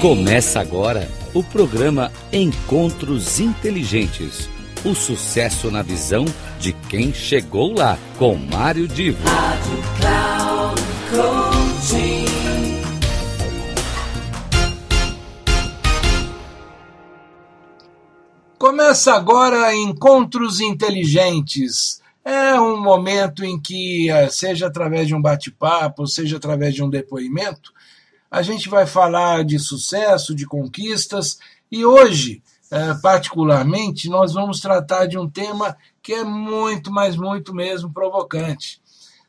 Começa agora o programa Encontros Inteligentes. O sucesso na visão de quem chegou lá, com Mário Divo. Rádio Cloud Coaching. Começa agora Encontros Inteligentes. É um momento em que, eh, seja através de um bate-papo, seja através de um depoimento, a gente vai falar de sucesso, de conquistas, e hoje, eh, particularmente, nós vamos tratar de um tema que é muito, mas muito mesmo provocante.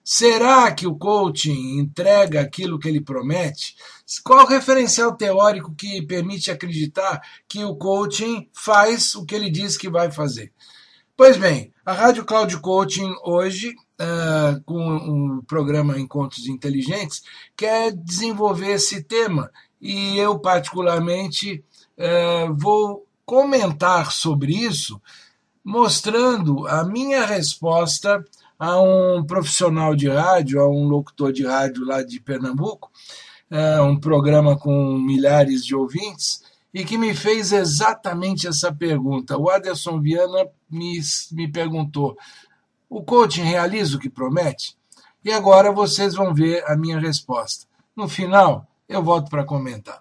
Será que o coaching entrega aquilo que ele promete? Qual referencial teórico que permite acreditar que o coaching faz o que ele diz que vai fazer? Pois bem, a Rádio Cloud Coaching hoje, uh, com o programa Encontros Inteligentes, quer desenvolver esse tema e eu, particularmente, uh, vou comentar sobre isso, mostrando a minha resposta a um profissional de rádio, a um locutor de rádio lá de Pernambuco, é, um programa com milhares de ouvintes, e que me fez exatamente essa pergunta. O Aderson Viana me, me perguntou: o coaching realiza o que promete? E agora vocês vão ver a minha resposta. No final, eu volto para comentar.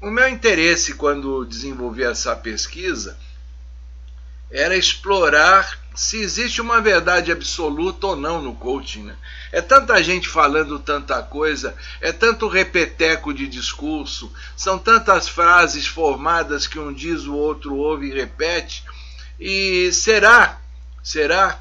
O meu interesse quando desenvolvi essa pesquisa era explorar se existe uma verdade absoluta ou não no coaching. Né? É tanta gente falando tanta coisa, é tanto repeteco de discurso, são tantas frases formadas que um diz, o outro ouve e repete. E será, será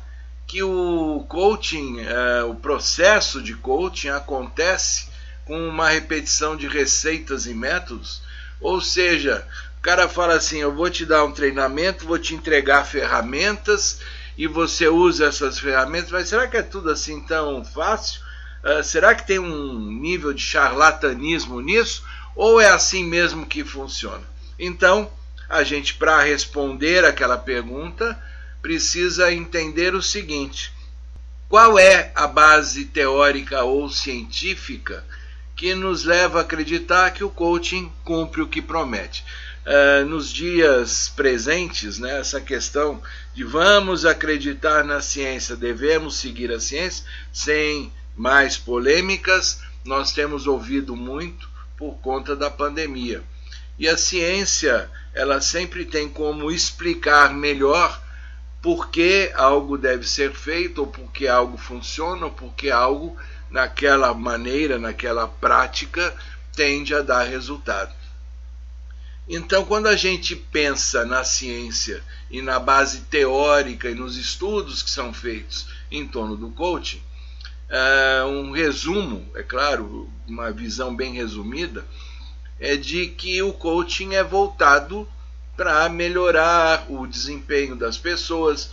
que o coaching, é, o processo de coaching acontece com uma repetição de receitas e métodos? Ou seja, o cara fala assim: eu vou te dar um treinamento, vou te entregar ferramentas e você usa essas ferramentas, mas será que é tudo assim tão fácil? Uh, será que tem um nível de charlatanismo nisso? Ou é assim mesmo que funciona? Então, a gente, para responder aquela pergunta, precisa entender o seguinte: qual é a base teórica ou científica que nos leva a acreditar que o coaching cumpre o que promete? Uh, nos dias presentes, né, essa questão de vamos acreditar na ciência, devemos seguir a ciência, sem mais polêmicas, nós temos ouvido muito por conta da pandemia. E a ciência, ela sempre tem como explicar melhor por que algo deve ser feito, ou por que algo funciona, ou por que algo, naquela maneira, naquela prática, tende a dar resultado. Então, quando a gente pensa na ciência e na base teórica e nos estudos que são feitos em torno do coaching, uh, um resumo, é claro, uma visão bem resumida, é de que o coaching é voltado para melhorar o desempenho das pessoas,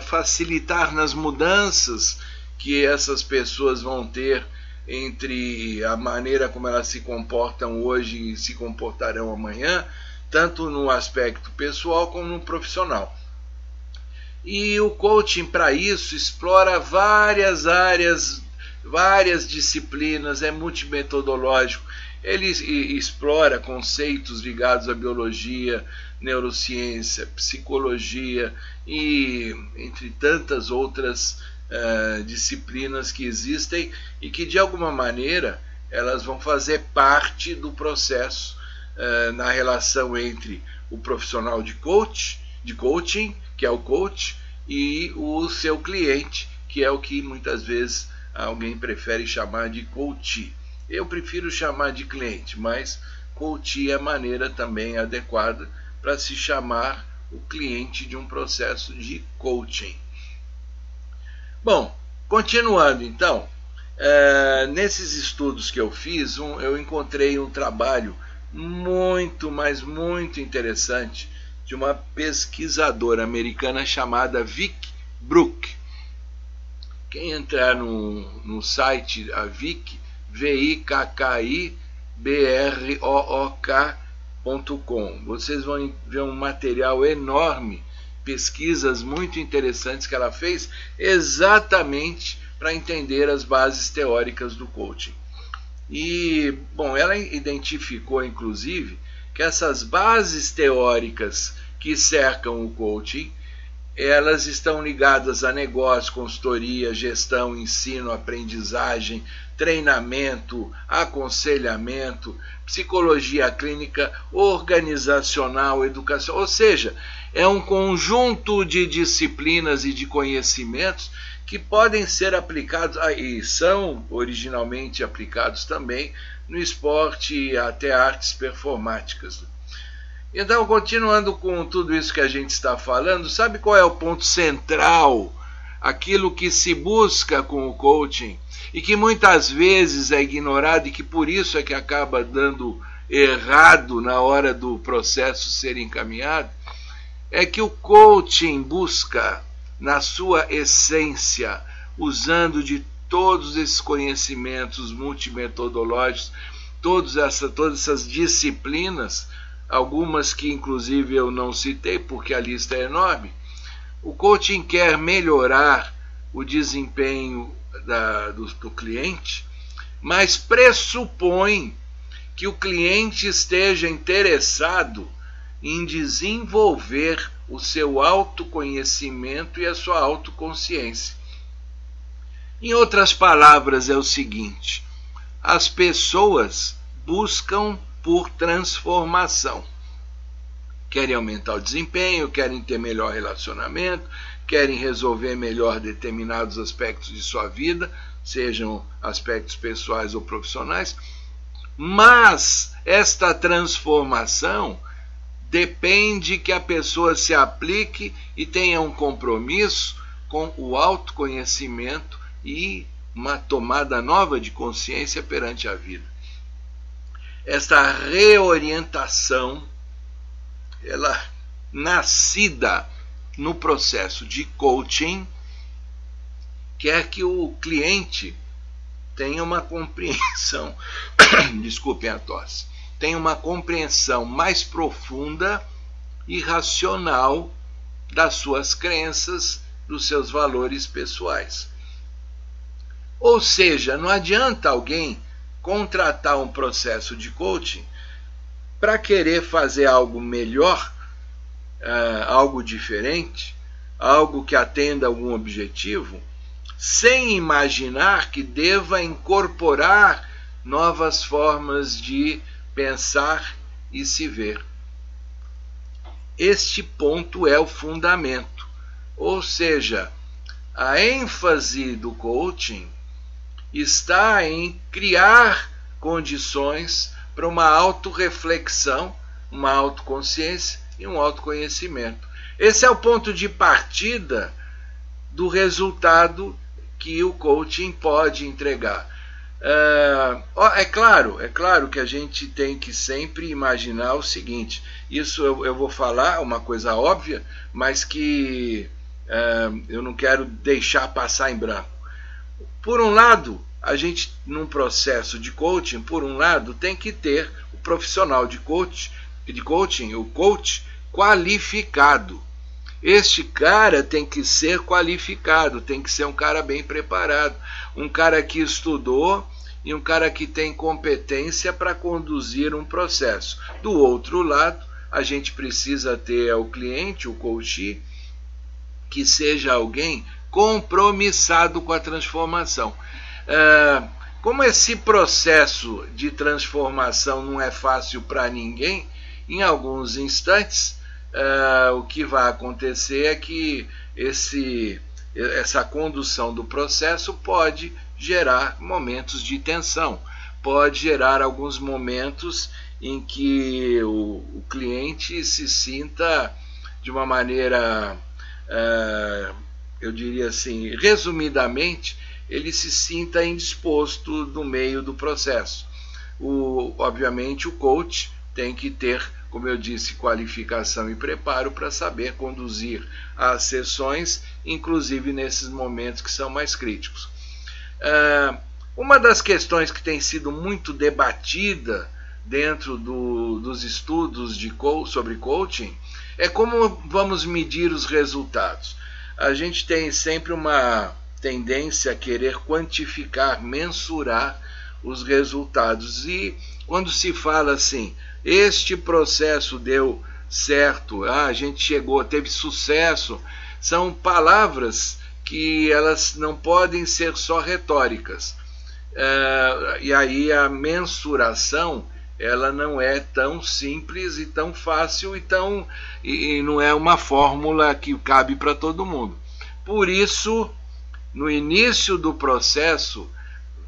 facilitar nas mudanças que essas pessoas vão ter entre a maneira como elas se comportam hoje e se comportarão amanhã, tanto no aspecto pessoal como no profissional. E o coaching, para isso, explora várias áreas, várias disciplinas, é multimetodológico. Ele explora conceitos ligados à biologia, neurociência, psicologia e entre tantas outras uh, disciplinas que existem e que de alguma maneira elas vão fazer parte do processo uh, na relação entre o profissional de coach, de coaching, que é o coach, e o seu cliente, que é o que muitas vezes alguém prefere chamar de coach. Eu prefiro chamar de cliente, mas coach é a maneira também adequada para se chamar o cliente de um processo de coaching. Bom, continuando então, é, nesses estudos que eu fiz, um, eu encontrei um trabalho muito, mas muito interessante de uma pesquisadora americana chamada Vic Brook. Quem entrar no, no site a Vic, V-I-K-K-I-B-R-O-O-K.com, vocês vão ver um material enorme pesquisas muito interessantes que ela fez exatamente para entender as bases teóricas do coaching. E, bom, ela identificou, inclusive, que essas bases teóricas que cercam o coaching, elas estão ligadas a negócio, consultoria, gestão, ensino, aprendizagem, treinamento, aconselhamento, psicologia clínica, organizacional, educação, ou seja, é um conjunto de disciplinas e de conhecimentos que podem ser aplicados e são originalmente aplicados também no esporte e até artes performáticas. Então, continuando com tudo isso que a gente está falando, sabe qual é o ponto central? Aquilo que se busca com o coaching e que muitas vezes é ignorado e que por isso é que acaba dando errado na hora do processo ser encaminhado, é que o coaching busca, na sua essência, usando de todos esses conhecimentos multimetodológicos, todas, essa, todas essas disciplinas, algumas que inclusive eu não citei porque a lista é enorme, o coaching quer melhorar o desempenho da, do, do cliente, mas pressupõe que o cliente esteja interessado em desenvolver o seu autoconhecimento e a sua autoconsciência. Em outras palavras, é o seguinte: as pessoas buscam por transformação. Querem aumentar o desempenho, querem ter melhor relacionamento, querem resolver melhor determinados aspectos de sua vida, sejam aspectos pessoais ou profissionais, mas esta transformação depende que a pessoa se aplique e tenha um compromisso com o autoconhecimento e uma tomada nova de consciência perante a vida. Esta reorientação, ela nascida no processo de coaching, quer que o cliente tenha uma compreensão, desculpem a tosse, tenha uma compreensão mais profunda e racional das suas crenças, dos seus valores pessoais. Ou seja, não adianta alguém contratar um processo de coaching para querer fazer algo melhor uh, algo diferente, algo que atenda algum objetivo, sem imaginar que deva incorporar novas formas de pensar e se ver. Este ponto é o fundamento, ou seja, a ênfase do coaching está em criar condições para uma autorreflexão, uma autoconsciência e um autoconhecimento. Esse é o ponto de partida do resultado que o coaching pode entregar. Uh, é claro, é claro que a gente tem que sempre imaginar o seguinte: isso eu, vou falar uma coisa óbvia, mas que uh, eu não quero deixar passar em branco. Por um lado, a gente, num processo de coaching, por um lado, tem que ter o profissional de coach, de coaching, o coach, qualificado. Este cara tem que ser qualificado, tem que ser um cara bem preparado, um cara que estudou e um cara que tem competência para conduzir um processo. Do outro lado, a gente precisa ter o cliente, o coach, que seja alguém compromissado com a transformação. Ah, como esse processo de transformação não é fácil para ninguém, em alguns instantes uh, o que vai acontecer é que esse, essa condução do processo pode gerar momentos de tensão, pode gerar alguns momentos em que o, o cliente se sinta de uma maneira, uh, eu diria assim, resumidamente, ele se sinta indisposto no meio do processo. O, obviamente, o coach tem que ter como eu disse, qualificação e preparo para saber conduzir as sessões, inclusive nesses momentos que são mais críticos. Uh, uma das questões que tem sido muito debatida dentro do, dos estudos de sobre coaching é como vamos medir os resultados. A gente tem sempre uma tendência a querer quantificar, mensurar os resultados. E quando se fala assim, este processo deu certo, ah, a gente chegou, teve sucesso, são palavras que elas não podem ser só retóricas. É, e aí a mensuração ela não é tão simples e tão fácil e, tão, e, e não é uma fórmula que cabe para todo mundo. Por isso, no início do processo,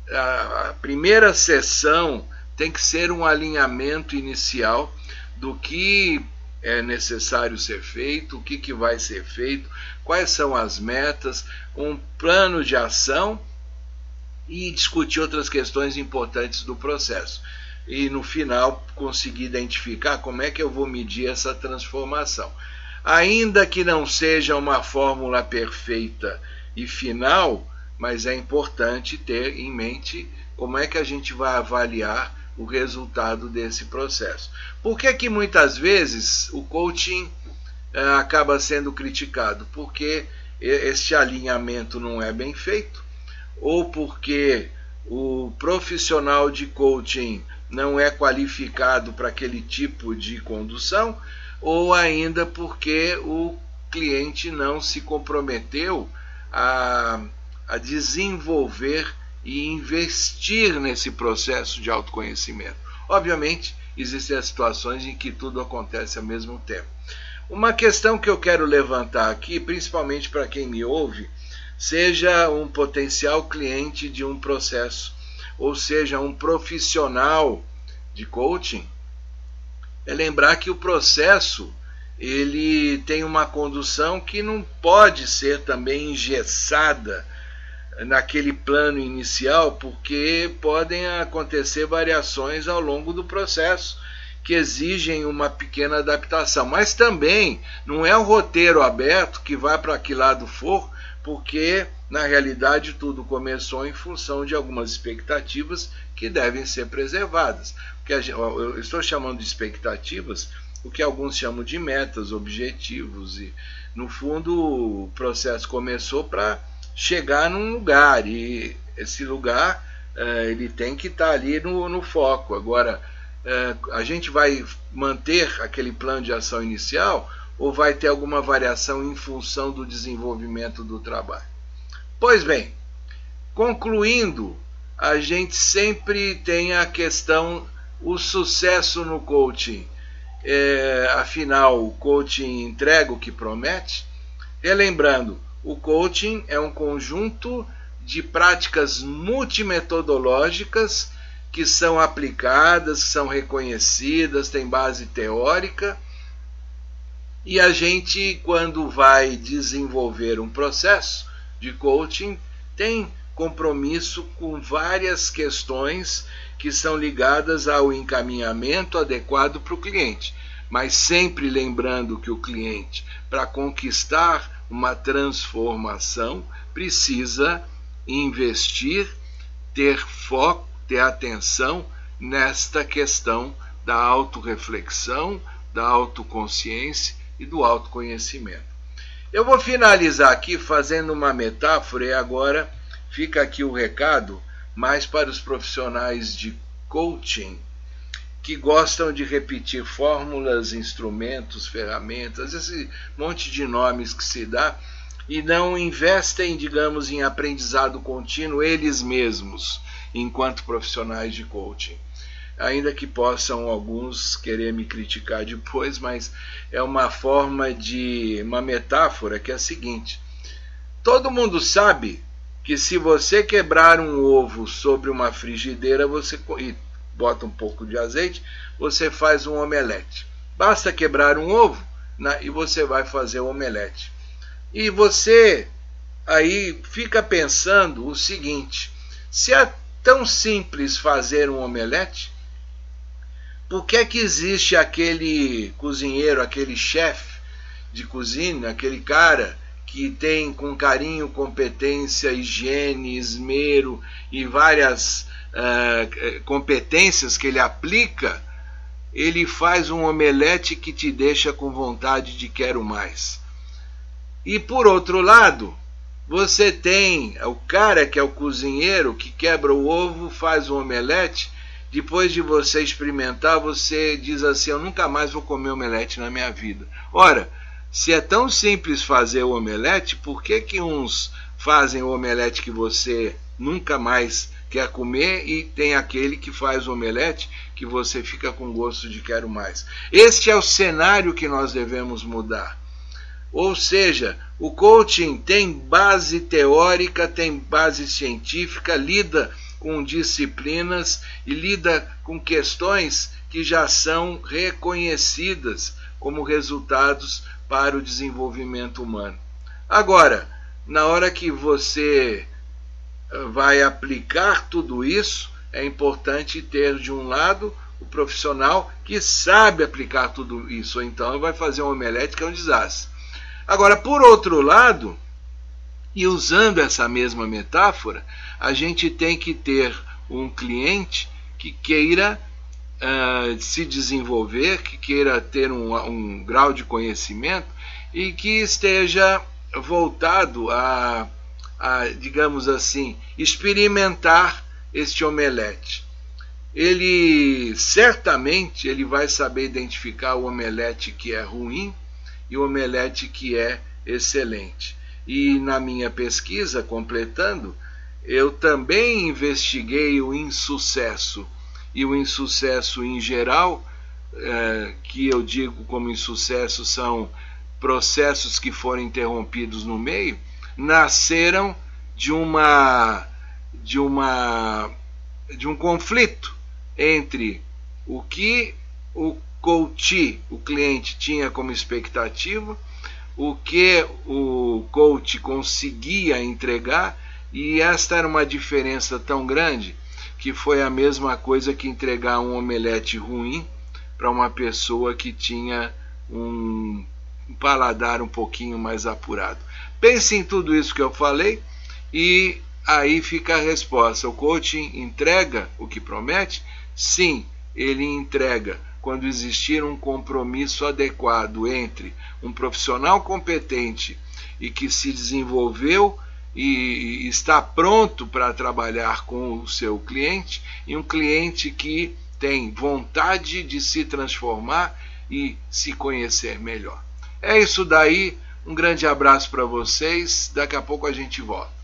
a, a primeira sessão tem que ser um alinhamento inicial do que é necessário ser feito, o que, que vai ser feito, quais são as metas, um plano de ação e discutir outras questões importantes do processo e no final conseguir identificar como é que eu vou medir essa transformação. Ainda que não seja uma fórmula perfeita e final, mas é importante ter em mente como é que a gente vai avaliar o resultado desse processo. Por que, que muitas vezes o coaching eh, acaba sendo criticado? Porque este alinhamento não é bem feito, ou porque o profissional de coaching não é qualificado para aquele tipo de condução, ou ainda porque o cliente não se comprometeu a, a desenvolver e investir nesse processo de autoconhecimento. Obviamente, existem as situações em que tudo acontece ao mesmo tempo. Uma questão que eu quero levantar aqui, principalmente para quem me ouve, seja um potencial cliente de um processo ou seja, um profissional de coaching, é lembrar que o processo ele tem uma condução que não pode ser também engessada naquele plano inicial, porque podem acontecer variações ao longo do processo que exigem uma pequena adaptação. Mas também não é um roteiro aberto que vai para que lado for, porque na realidade tudo começou em função de algumas expectativas que devem ser preservadas. Porque eu estou chamando de expectativas o que alguns chamam de metas, objetivos e no fundo o processo começou para chegar num lugar e esse lugar eh, ele tem que estar tá ali no, no foco. Agora eh, a gente vai manter aquele plano de ação inicial ou vai ter alguma variação em função do desenvolvimento do trabalho. Pois bem, concluindo, a gente sempre tem a questão o sucesso no coaching. É, afinal, o coaching entrega o que promete? Relembrando, o coaching é um conjunto de práticas multimetodológicas que são aplicadas, são reconhecidas, têm base teórica e a gente, quando vai desenvolver um processo de coaching, tem compromisso com várias questões que são ligadas ao encaminhamento adequado para o cliente, mas sempre lembrando que o cliente, para conquistar uma transformação, precisa investir, ter foco, ter atenção nesta questão da autorreflexão, da autoconsciência e do autoconhecimento. Eu vou finalizar aqui fazendo uma metáfora e agora fica aqui o recado mais para os profissionais de coaching que gostam de repetir fórmulas, instrumentos, ferramentas, esse monte de nomes que se dá e não investem, digamos, em aprendizado contínuo eles mesmos, enquanto profissionais de coaching ainda que possam alguns querer me criticar depois, mas é uma forma de uma metáfora que é a seguinte: todo mundo sabe que se você quebrar um ovo sobre uma frigideira, você e bota um pouco de azeite, você faz um omelete. Basta quebrar um ovo e você vai fazer o omelete. E você aí fica pensando o seguinte: se é tão simples fazer um omelete, por que, que existe aquele cozinheiro, aquele chefe de cozinha, aquele cara que tem com carinho, competência, higiene, esmero e várias uh, competências que ele aplica, ele faz um omelete que te deixa com vontade de quero mais. E por outro lado, Você tem o cara que é o cozinheiro que quebra o ovo, faz o omelete. Depois de você experimentar, você diz assim: Eu nunca mais vou comer omelete na minha vida. Ora, se é tão simples fazer o omelete, por que, que uns fazem o omelete que você nunca mais quer comer e tem aquele que faz o omelete que você fica com gosto de quero mais. Este é o cenário que nós devemos mudar. Ou seja, o coaching tem base teórica, tem base científica, lida com disciplinas e lida com questões que já são reconhecidas como resultados para o desenvolvimento humano. Agora, na hora que você vai aplicar tudo isso, é importante ter de um lado o profissional que sabe aplicar tudo isso, então vai fazer um omelete que é um desastre. Agora, por outro lado, e usando essa mesma metáfora, a gente tem que ter um cliente que queira uh, se desenvolver, que queira ter um, um grau de conhecimento e que esteja voltado a a, digamos assim, experimentar este omelete. Ele certamente ele vai saber identificar o omelete que é ruim e o omelete que é excelente. E na minha pesquisa, completando, eu também investiguei o insucesso. E o insucesso em geral, é, que eu digo como insucesso, são processos que foram interrompidos no meio, nasceram de uma de uma de um conflito entre o que o coach, o cliente tinha como expectativa, o que o coach conseguia entregar, e esta era uma diferença tão grande que foi a mesma coisa que entregar um omelete ruim para uma pessoa que tinha um paladar um pouquinho mais apurado. Pense em tudo isso que eu falei e aí fica a resposta. O coaching entrega o que promete? Sim, ele entrega quando existir um compromisso adequado entre um profissional competente e que se desenvolveu e está pronto para trabalhar com o seu cliente e um cliente que tem vontade de se transformar e se conhecer melhor. É isso daí. Um grande abraço para vocês. Daqui a pouco a gente volta.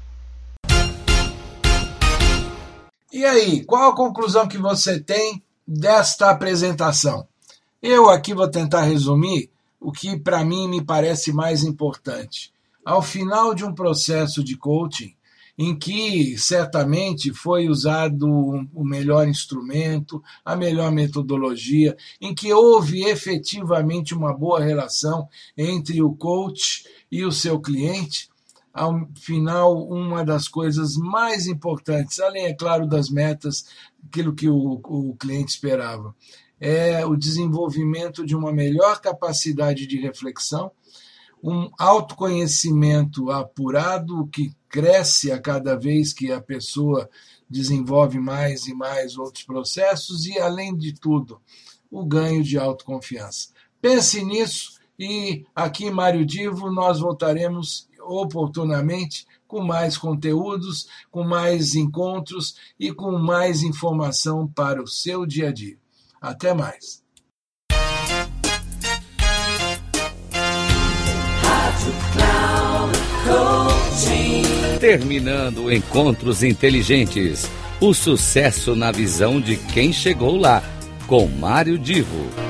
E aí, qual a conclusão que você tem desta apresentação? Eu aqui vou tentar resumir o que para mim me parece mais importante. Ao final de um processo de coaching, em que certamente foi usado o melhor instrumento, a melhor metodologia, em que houve efetivamente uma boa relação entre o coach e o seu cliente. Ao final, uma das coisas mais importantes, além, é claro, das metas, aquilo que o, o cliente esperava, é o desenvolvimento de uma melhor capacidade de reflexão, um autoconhecimento apurado que cresce a cada vez que a pessoa desenvolve mais e mais outros processos e, além de tudo, o ganho de autoconfiança. Pense nisso e aqui, Mário Divo, nós voltaremos oportunamente com mais conteúdos, com mais encontros e com mais informação para o seu dia a dia. Até mais. Terminando Encontros Inteligentes. O sucesso na visão de quem chegou lá, com Mário Divo.